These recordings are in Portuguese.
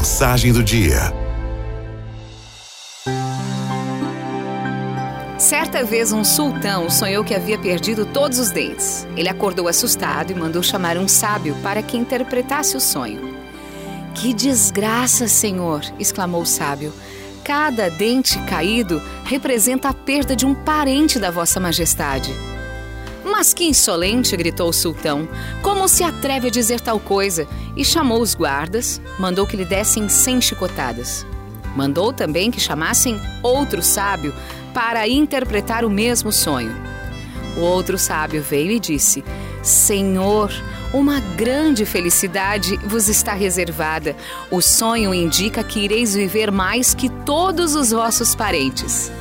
Mensagem do dia. Certa vez um sultão sonhou que havia perdido todos os dentes. Ele acordou assustado e mandou chamar um sábio para que interpretasse o sonho. Que desgraça, senhor! exclamou o sábio. Cada dente caído representa a perda de um parente da Vossa Majestade. Mas que insolente! gritou o sultão. Como se atreve a dizer tal coisa? E chamou os guardas, mandou que lhe dessem cem chicotadas. Mandou também que chamassem outro sábio para interpretar o mesmo sonho. O outro sábio veio e disse: Senhor, uma grande felicidade vos está reservada. O sonho indica que ireis viver mais que todos os vossos parentes.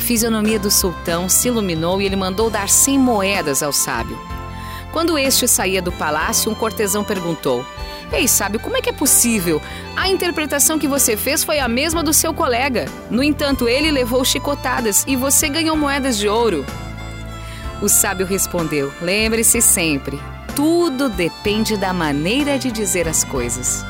A fisionomia do sultão se iluminou e ele mandou dar cem moedas ao sábio. Quando este saía do palácio, um cortesão perguntou: Ei, sábio, como é que é possível? A interpretação que você fez foi a mesma do seu colega. No entanto, ele levou chicotadas e você ganhou moedas de ouro. O sábio respondeu: Lembre-se sempre, tudo depende da maneira de dizer as coisas.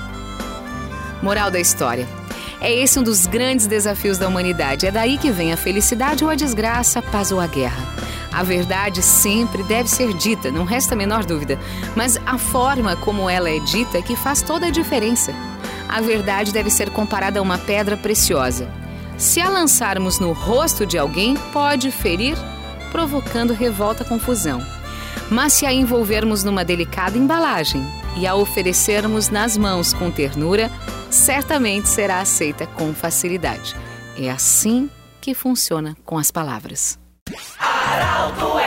Moral da história. É esse um dos grandes desafios da humanidade. É daí que vem a felicidade ou a desgraça, a paz ou a guerra. A verdade sempre deve ser dita, não resta a menor dúvida. Mas a forma como ela é dita é que faz toda a diferença. A verdade deve ser comparada a uma pedra preciosa. Se a lançarmos no rosto de alguém, pode ferir, provocando revolta, confusão. Mas se a envolvermos numa delicada embalagem e a oferecermos nas mãos com ternura, certamente será aceita com facilidade. É assim que funciona com as palavras. Aralto